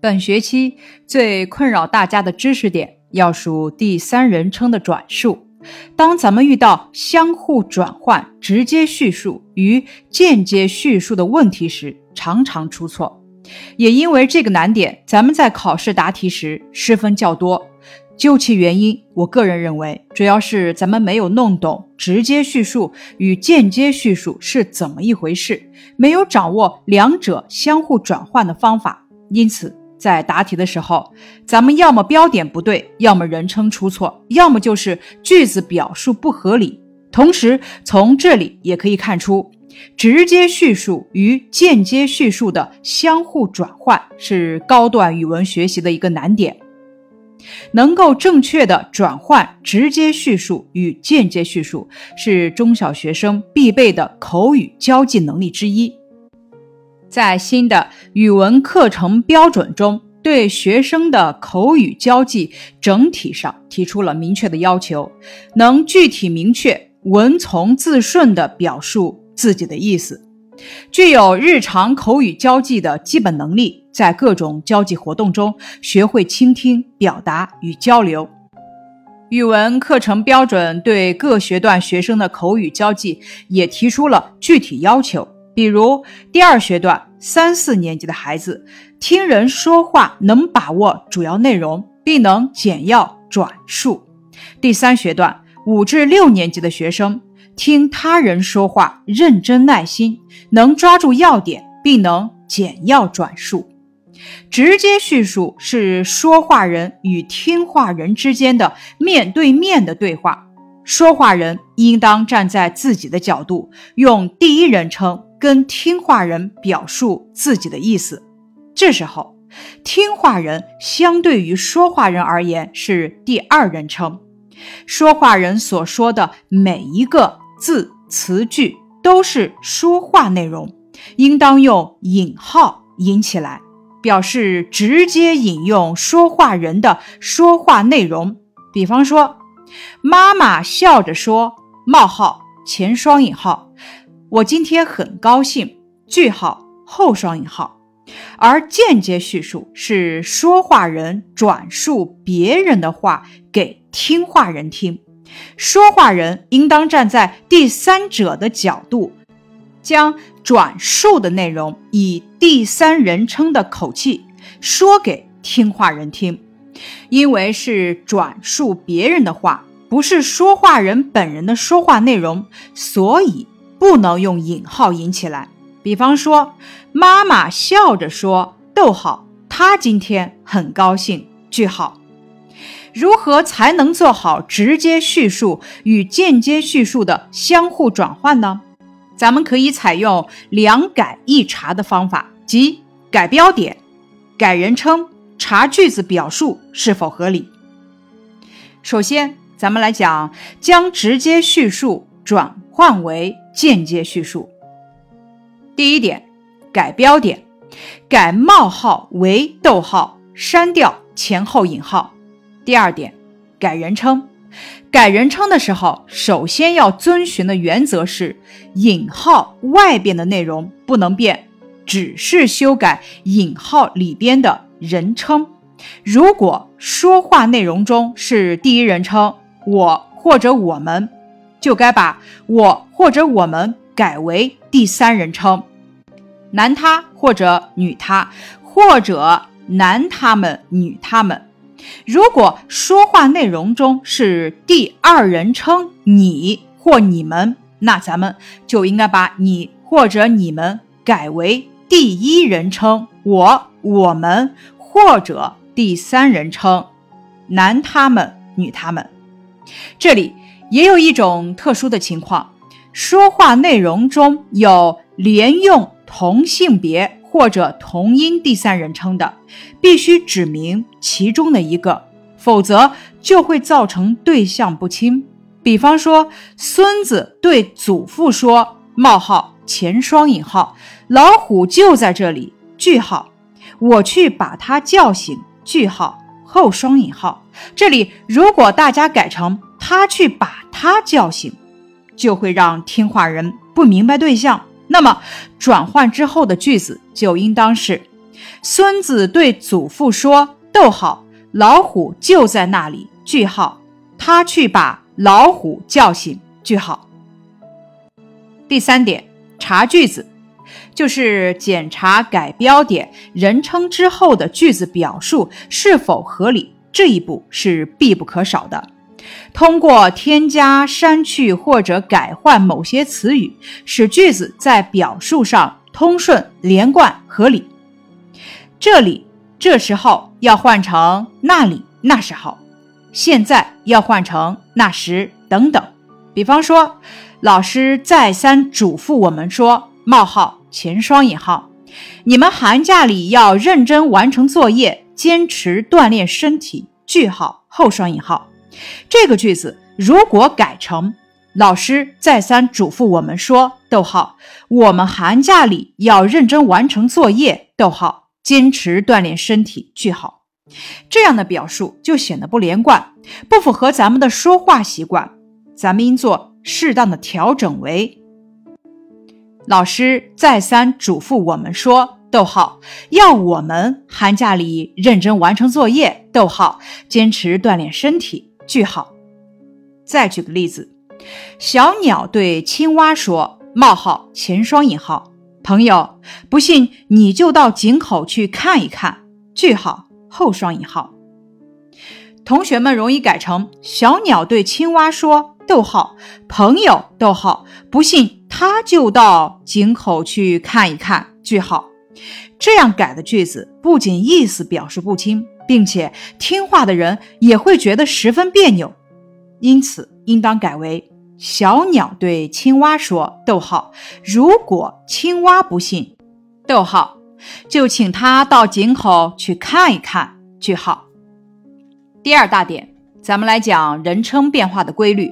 本学期最困扰大家的知识点要数第三人称的转述。当咱们遇到相互转换、直接叙述与间接叙述的问题时，常常出错。也因为这个难点，咱们在考试答题时失分较多。究其原因，我个人认为，主要是咱们没有弄懂直接叙述与间接叙述是怎么一回事，没有掌握两者相互转换的方法，因此在答题的时候，咱们要么标点不对，要么人称出错，要么就是句子表述不合理。同时，从这里也可以看出，直接叙述与间接叙述的相互转换是高段语文学习的一个难点。能够正确的转换直接叙述与间接叙述，是中小学生必备的口语交际能力之一。在新的语文课程标准中，对学生的口语交际整体上提出了明确的要求，能具体明确、文从字顺地表述自己的意思。具有日常口语交际的基本能力，在各种交际活动中学会倾听、表达与交流。语文课程标准对各学段学生的口语交际也提出了具体要求，比如第二学段三四年级的孩子听人说话能把握主要内容，并能简要转述；第三学段五至六年级的学生。听他人说话，认真耐心，能抓住要点，并能简要转述。直接叙述是说话人与听话人之间的面对面的对话，说话人应当站在自己的角度，用第一人称跟听话人表述自己的意思。这时候，听话人相对于说话人而言是第二人称，说话人所说的每一个。字词句都是说话内容，应当用引号引起来，表示直接引用说话人的说话内容。比方说，妈妈笑着说：“冒号前双引号，我今天很高兴。”句号后双引号。而间接叙述是说话人转述别人的话给听话人听。说话人应当站在第三者的角度，将转述的内容以第三人称的口气说给听话人听。因为是转述别人的话，不是说话人本人的说话内容，所以不能用引号引起来。比方说，妈妈笑着说：“逗号，她今天很高兴。”句号。如何才能做好直接叙述与间接叙述的相互转换呢？咱们可以采用两改一查的方法，即改标点、改人称，查句子表述是否合理。首先，咱们来讲将直接叙述转换为间接叙述。第一点，改标点，改冒号为逗号，删掉前后引号。第二点，改人称。改人称的时候，首先要遵循的原则是引号外边的内容不能变，只是修改引号里边的人称。如果说话内容中是第一人称我或者我们，就该把我或者我们改为第三人称男他或者女他，或者男他们女他们。如果说话内容中是第二人称你或你们，那咱们就应该把你或者你们改为第一人称我、我们，或者第三人称男他们、女他们。这里也有一种特殊的情况，说话内容中有连用同性别。或者同音第三人称的，必须指明其中的一个，否则就会造成对象不清。比方说，孙子对祖父说：“冒号前双引号，老虎就在这里。”句号，我去把他叫醒。句号后双引号。这里如果大家改成他去把他叫醒，就会让听话人不明白对象。那么转换之后的句子就应当是：孙子对祖父说：“逗号，老虎就在那里。”句号，他去把老虎叫醒。句号。第三点，查句子，就是检查改标点、人称之后的句子表述是否合理，这一步是必不可少的。通过添加、删去或者改换某些词语，使句子在表述上通顺、连贯、合理。这里、这时候要换成那里、那时候；现在要换成那时等等。比方说，老师再三嘱咐我们说：“冒号前双引号，你们寒假里要认真完成作业，坚持锻炼身体。”句号后双引号。这个句子如果改成老师再三嘱咐我们说：“逗号，我们寒假里要认真完成作业。”逗号，坚持锻炼身体。句号，这样的表述就显得不连贯，不符合咱们的说话习惯。咱们应做适当的调整为：老师再三嘱咐我们说：“逗号，要我们寒假里认真完成作业。”逗号，坚持锻炼身体。句号，再举个例子，小鸟对青蛙说：“冒号前双引号，朋友，不信你就到井口去看一看。”句号后双引号。同学们容易改成小鸟对青蛙说：“逗号，朋友，逗号，不信他就到井口去看一看。”句号，这样改的句子不仅意思表示不清。并且听话的人也会觉得十分别扭，因此应当改为：小鸟对青蛙说：“逗号，如果青蛙不信，逗号，就请他到井口去看一看。”句号。第二大点，咱们来讲人称变化的规律，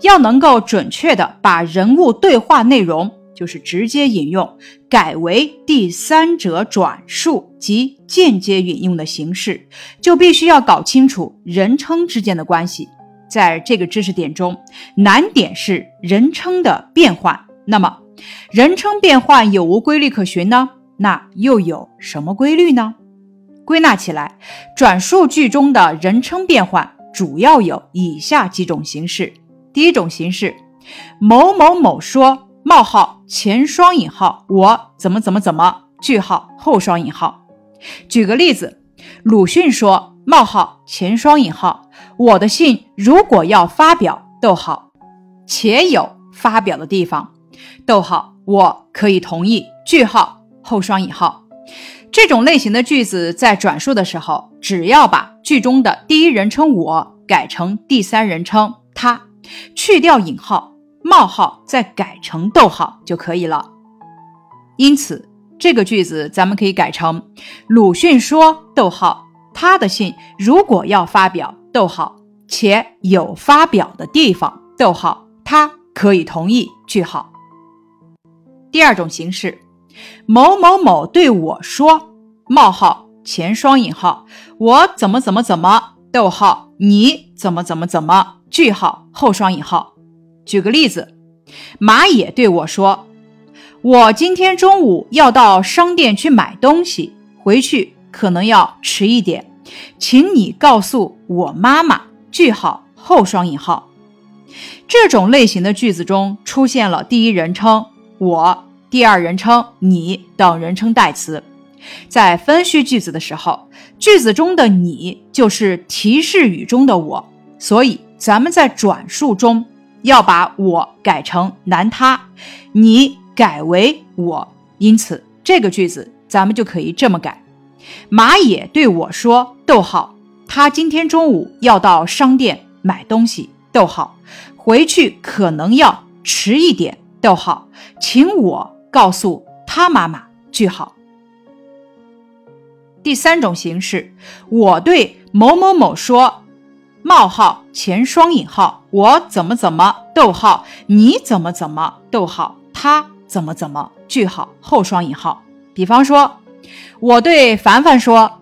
要能够准确的把人物对话内容。就是直接引用改为第三者转述及间接引用的形式，就必须要搞清楚人称之间的关系。在这个知识点中，难点是人称的变换。那么，人称变换有无规律可循呢？那又有什么规律呢？归纳起来，转述句中的人称变换主要有以下几种形式。第一种形式，某某某说。冒号前双引号，我怎么怎么怎么？句号后双引号。举个例子，鲁迅说：冒号前双引号，我的信如果要发表，逗号，且有发表的地方，逗号，我可以同意。句号后双引号。这种类型的句子在转述的时候，只要把句中的第一人称我改成第三人称他，去掉引号。冒号再改成逗号就可以了。因此，这个句子咱们可以改成：鲁迅说，逗号，他的信如果要发表，逗号，且有发表的地方，逗号，他可以同意。句号。第二种形式，某某某对我说，冒号前双引号，我怎么怎么怎么，逗号，你怎么怎么怎么，句号后双引号。举个例子，马野对我说：“我今天中午要到商店去买东西，回去可能要迟一点，请你告诉我妈妈。”句号后双引号。这种类型的句子中出现了第一人称我、第二人称你等人称代词，在分析句子的时候，句子中的你就是提示语中的我，所以咱们在转述中。要把我改成男他，你改为我，因此这个句子咱们就可以这么改：马野对我说，逗号，他今天中午要到商店买东西，逗号，回去可能要迟一点，逗号，请我告诉他妈妈，句号。第三种形式，我对某某某说。冒号前双引号，我怎么怎么，逗号，你怎么怎么，逗号，他怎么怎么，句号后双引号。比方说，我对凡凡说，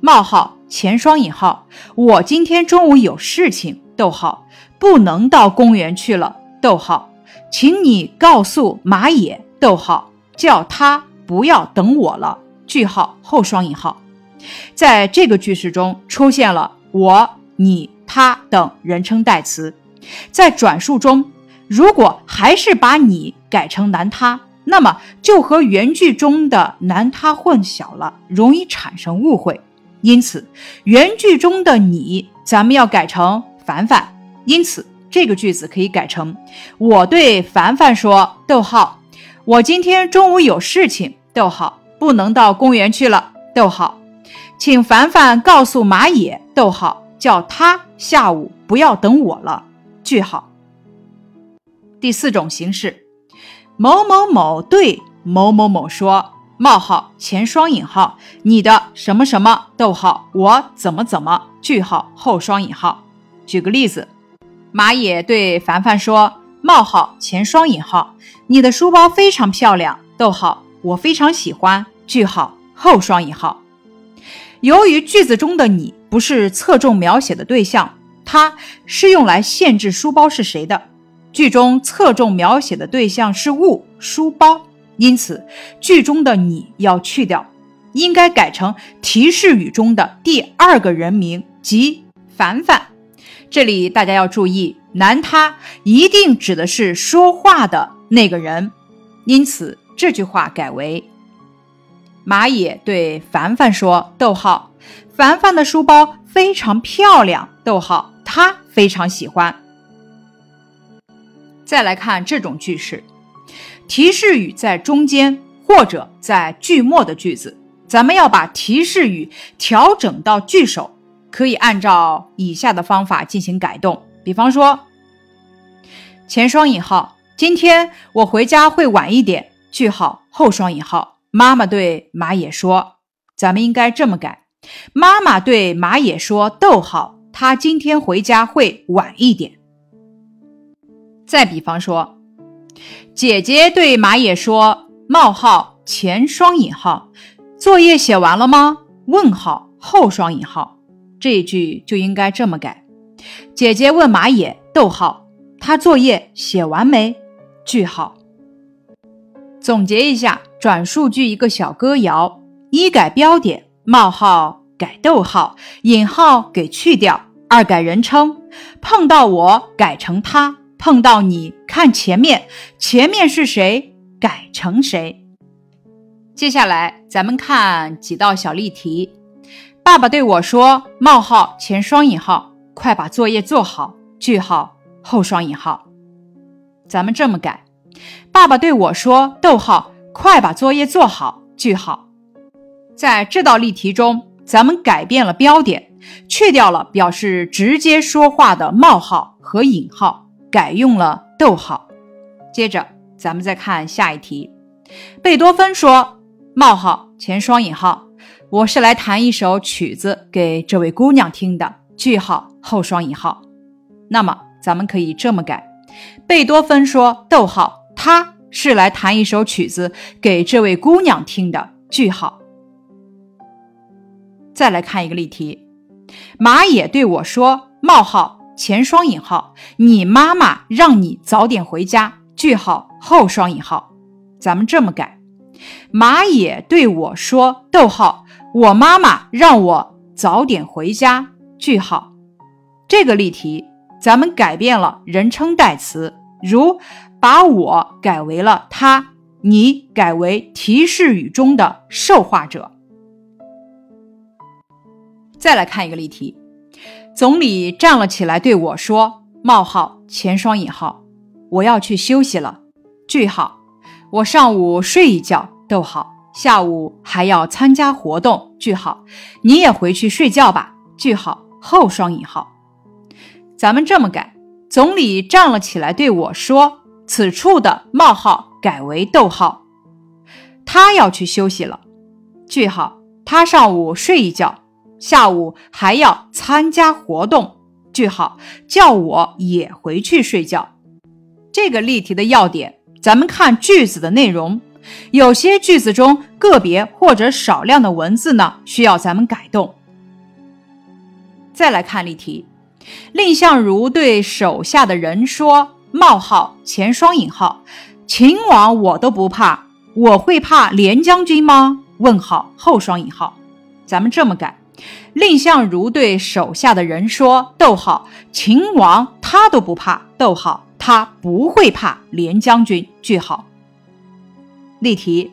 冒号前双引号，我今天中午有事情，逗号，不能到公园去了，逗号，请你告诉马野，逗号，叫他不要等我了，句号后双引号。在这个句式中出现了我、你、他等人称代词。在转述中，如果还是把你改成男他，那么就和原句中的男他混淆了，容易产生误会。因此，原句中的你，咱们要改成凡凡。因此，这个句子可以改成：我对凡凡说，逗号，我今天中午有事情，逗号，不能到公园去了，逗号，请凡凡告诉马野，逗号，叫他下午不要等我了，句号。第四种形式，某某某对某某某说。冒号前双引号，你的什么什么，逗号，我怎么怎么，句号后双引号。举个例子，马野对凡凡说：冒号前双引号，你的书包非常漂亮，逗号，我非常喜欢，句号后双引号。由于句子中的你不是侧重描写的对象，它是用来限制书包是谁的。句中侧重描写的对象是物，书包。因此，句中的你要去掉，应该改成提示语中的第二个人名，即凡凡。这里大家要注意，男他一定指的是说话的那个人。因此，这句话改为：马野对凡凡说：“逗号，凡凡的书包非常漂亮。逗号，他非常喜欢。”再来看这种句式。提示语在中间或者在句末的句子，咱们要把提示语调整到句首，可以按照以下的方法进行改动。比方说，前双引号，今天我回家会晚一点。句号后双引号，妈妈对马野说，咱们应该这么改：妈妈对马野说，逗号，他今天回家会晚一点。再比方说。姐姐对马野说：“冒号前双引号，作业写完了吗？问号后双引号，这一句就应该这么改。姐姐问马野，逗号，他作业写完没？句号。总结一下，转述句一个小歌谣：一改标点，冒号改逗号，引号给去掉；二改人称，碰到我改成他。”碰到你看前面，前面是谁？改成谁？接下来咱们看几道小例题。爸爸对我说：“冒号前双引号，快把作业做好。”句号后双引号。咱们这么改：爸爸对我说：“逗号，快把作业做好。”句号。在这道例题中，咱们改变了标点，去掉了表示直接说话的冒号和引号。改用了逗号，接着咱们再看下一题。贝多芬说：“冒号前双引号，我是来弹一首曲子给这位姑娘听的。”句号后双引号。那么咱们可以这么改：贝多芬说：“逗号，他是来弹一首曲子给这位姑娘听的。”句号。再来看一个例题，马野对我说：“冒号。”前双引号，你妈妈让你早点回家。句号后双引号，咱们这么改：马野对我说，逗号，我妈妈让我早点回家。句号。这个例题咱们改变了人称代词，如把我改为了他，你改为提示语中的受话者。再来看一个例题。总理站了起来，对我说：“冒号前双引号，我要去休息了。句号，我上午睡一觉。逗号，下午还要参加活动。句号，你也回去睡觉吧。句号后双引号，咱们这么改：总理站了起来，对我说，此处的冒号改为逗号，他要去休息了。句号，他上午睡一觉。”下午还要参加活动。句号，叫我也回去睡觉。这个例题的要点，咱们看句子的内容。有些句子中个别或者少量的文字呢，需要咱们改动。再来看例题，蔺相如对手下的人说：“冒号前双引号，秦王我都不怕，我会怕廉将军吗？”问号后双引号。咱们这么改：蔺相如对手下的人说：“逗号，秦王他都不怕，逗号，他不会怕连将军。”句号。例题：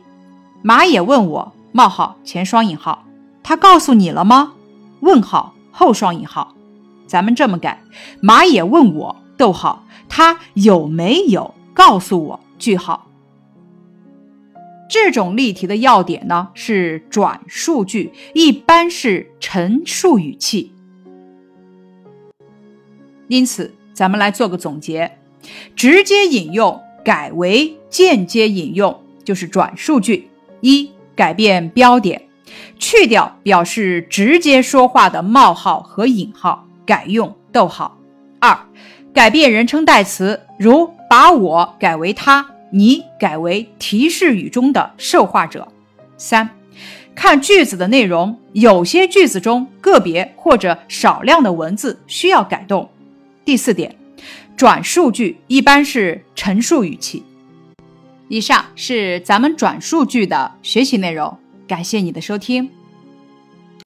马也问我：冒号前双引号，他告诉你了吗？问号后双引号。咱们这么改：马也问我：逗号，他有没有告诉我？句号。这种例题的要点呢是转述句，一般是陈述语气。因此，咱们来做个总结：直接引用改为间接引用就是转述句。一、改变标点，去掉表示直接说话的冒号和引号，改用逗号。二、改变人称代词，如把我改为他。你改为提示语中的受话者。三，看句子的内容，有些句子中个别或者少量的文字需要改动。第四点，转述句一般是陈述语气。以上是咱们转述句的学习内容，感谢你的收听。